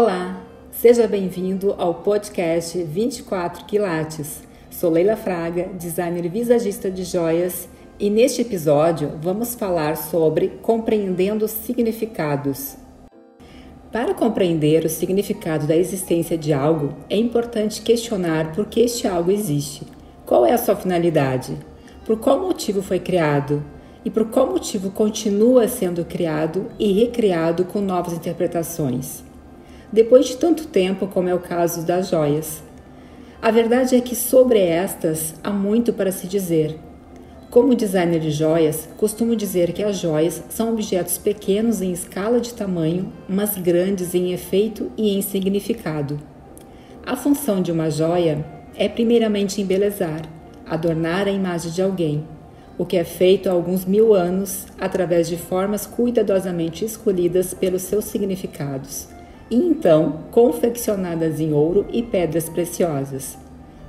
Olá, seja bem-vindo ao podcast 24 Quilates. Sou Leila Fraga, designer visagista de joias, e neste episódio vamos falar sobre compreendendo significados. Para compreender o significado da existência de algo, é importante questionar por que este algo existe, qual é a sua finalidade, por qual motivo foi criado e por qual motivo continua sendo criado e recriado com novas interpretações depois de tanto tempo, como é o caso das joias. A verdade é que sobre estas há muito para se dizer. Como designer de joias, costumo dizer que as joias são objetos pequenos em escala de tamanho, mas grandes em efeito e em significado. A função de uma joia é primeiramente embelezar, adornar a imagem de alguém, o que é feito há alguns mil anos através de formas cuidadosamente escolhidas pelos seus significados e então confeccionadas em ouro e pedras preciosas.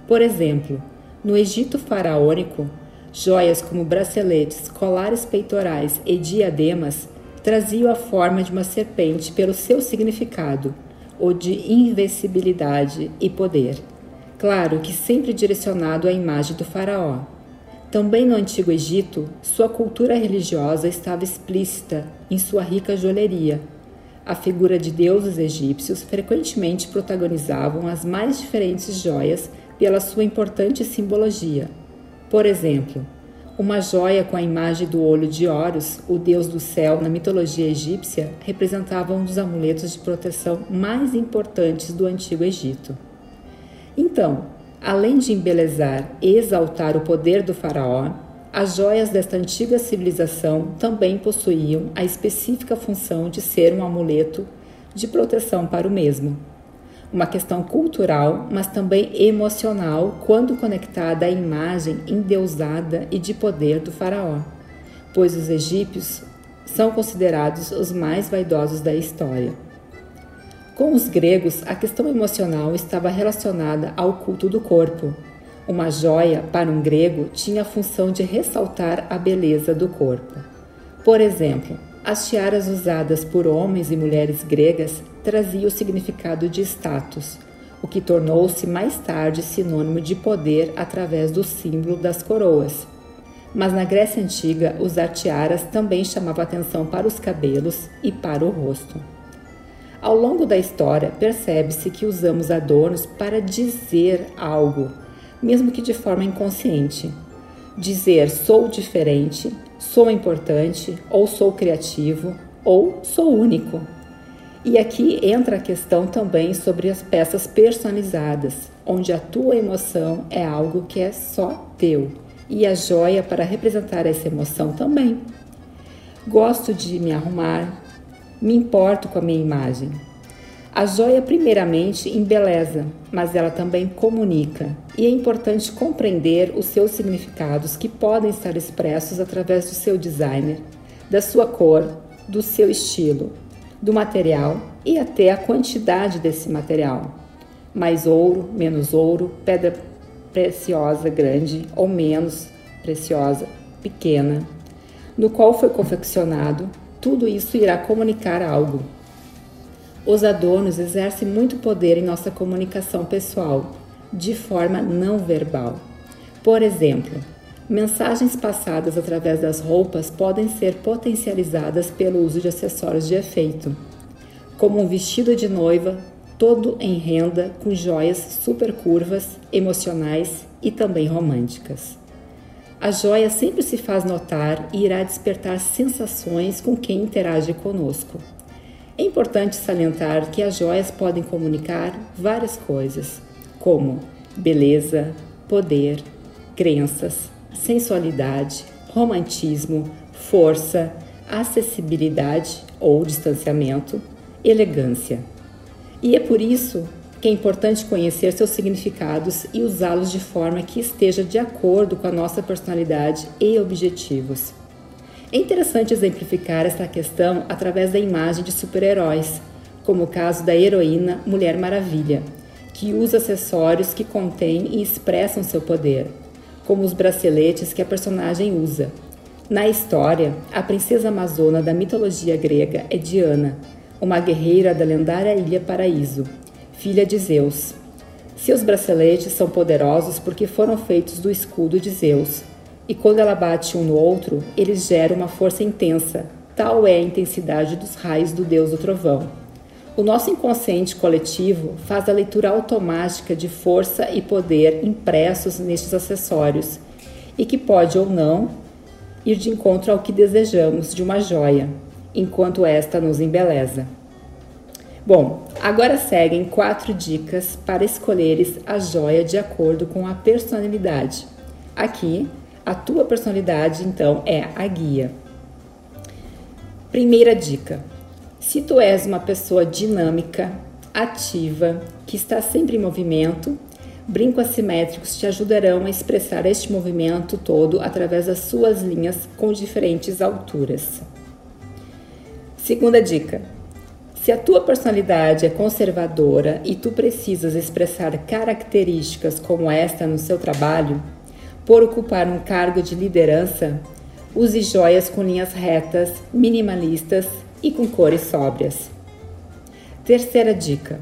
Por exemplo, no Egito faraônico, joias como braceletes, colares peitorais e diademas traziam a forma de uma serpente pelo seu significado, ou de invencibilidade e poder. Claro que sempre direcionado à imagem do faraó. Também no Antigo Egito, sua cultura religiosa estava explícita em sua rica joalheria, a figura de deuses egípcios frequentemente protagonizavam as mais diferentes joias pela sua importante simbologia. Por exemplo, uma joia com a imagem do olho de Horus, o deus do céu na mitologia egípcia, representava um dos amuletos de proteção mais importantes do Antigo Egito. Então, além de embelezar e exaltar o poder do faraó, as joias desta antiga civilização também possuíam a específica função de ser um amuleto de proteção para o mesmo. Uma questão cultural, mas também emocional quando conectada à imagem endeusada e de poder do faraó, pois os egípcios são considerados os mais vaidosos da história. Com os gregos, a questão emocional estava relacionada ao culto do corpo, uma joia, para um grego, tinha a função de ressaltar a beleza do corpo. Por exemplo, as tiaras usadas por homens e mulheres gregas traziam o significado de status, o que tornou-se mais tarde sinônimo de poder através do símbolo das coroas. Mas na Grécia Antiga, usar tiaras também chamava atenção para os cabelos e para o rosto. Ao longo da história, percebe-se que usamos adornos para dizer algo, mesmo que de forma inconsciente. Dizer sou diferente, sou importante, ou sou criativo, ou sou único. E aqui entra a questão também sobre as peças personalizadas, onde a tua emoção é algo que é só teu, e a joia para representar essa emoção também. Gosto de me arrumar, me importo com a minha imagem, a joia, primeiramente, embeleza, mas ela também comunica, e é importante compreender os seus significados que podem estar expressos através do seu designer, da sua cor, do seu estilo, do material e até a quantidade desse material. Mais ouro, menos ouro, pedra preciosa grande ou menos preciosa, pequena, no qual foi confeccionado, tudo isso irá comunicar algo. Os adornos exercem muito poder em nossa comunicação pessoal, de forma não verbal. Por exemplo, mensagens passadas através das roupas podem ser potencializadas pelo uso de acessórios de efeito, como um vestido de noiva todo em renda com joias super curvas, emocionais e também românticas. A joia sempre se faz notar e irá despertar sensações com quem interage conosco. É importante salientar que as joias podem comunicar várias coisas, como beleza, poder, crenças, sensualidade, romantismo, força, acessibilidade ou distanciamento, elegância. E é por isso que é importante conhecer seus significados e usá-los de forma que esteja de acordo com a nossa personalidade e objetivos. É interessante exemplificar essa questão através da imagem de super-heróis, como o caso da heroína Mulher Maravilha, que usa acessórios que contêm e expressam seu poder, como os braceletes que a personagem usa. Na história, a princesa amazona da mitologia grega é Diana, uma guerreira da lendária Ilha Paraíso, filha de Zeus. Seus braceletes são poderosos porque foram feitos do escudo de Zeus, e quando ela bate um no outro, eles geram uma força intensa, tal é a intensidade dos raios do deus do trovão. O nosso inconsciente coletivo faz a leitura automática de força e poder impressos nestes acessórios e que pode ou não ir de encontro ao que desejamos de uma joia, enquanto esta nos embeleza. Bom, agora seguem quatro dicas para escolheres a joia de acordo com a personalidade. Aqui, a tua personalidade então é a guia. Primeira dica: se tu és uma pessoa dinâmica, ativa, que está sempre em movimento, brincos assimétricos te ajudarão a expressar este movimento todo através das suas linhas com diferentes alturas. Segunda dica: se a tua personalidade é conservadora e tu precisas expressar características como esta no seu trabalho, por ocupar um cargo de liderança, use joias com linhas retas, minimalistas e com cores sóbrias. Terceira dica: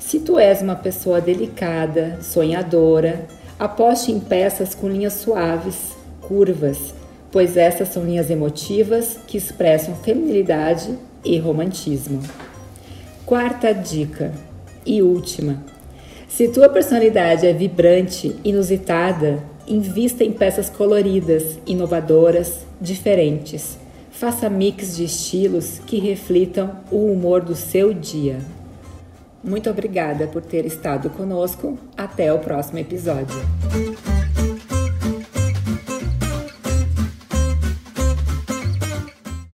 se tu és uma pessoa delicada, sonhadora, aposte em peças com linhas suaves, curvas, pois essas são linhas emotivas que expressam feminilidade e romantismo. Quarta dica e última: se tua personalidade é vibrante, inusitada, invista em peças coloridas, inovadoras, diferentes Faça mix de estilos que reflitam o humor do seu dia. Muito obrigada por ter estado conosco. Até o próximo episódio.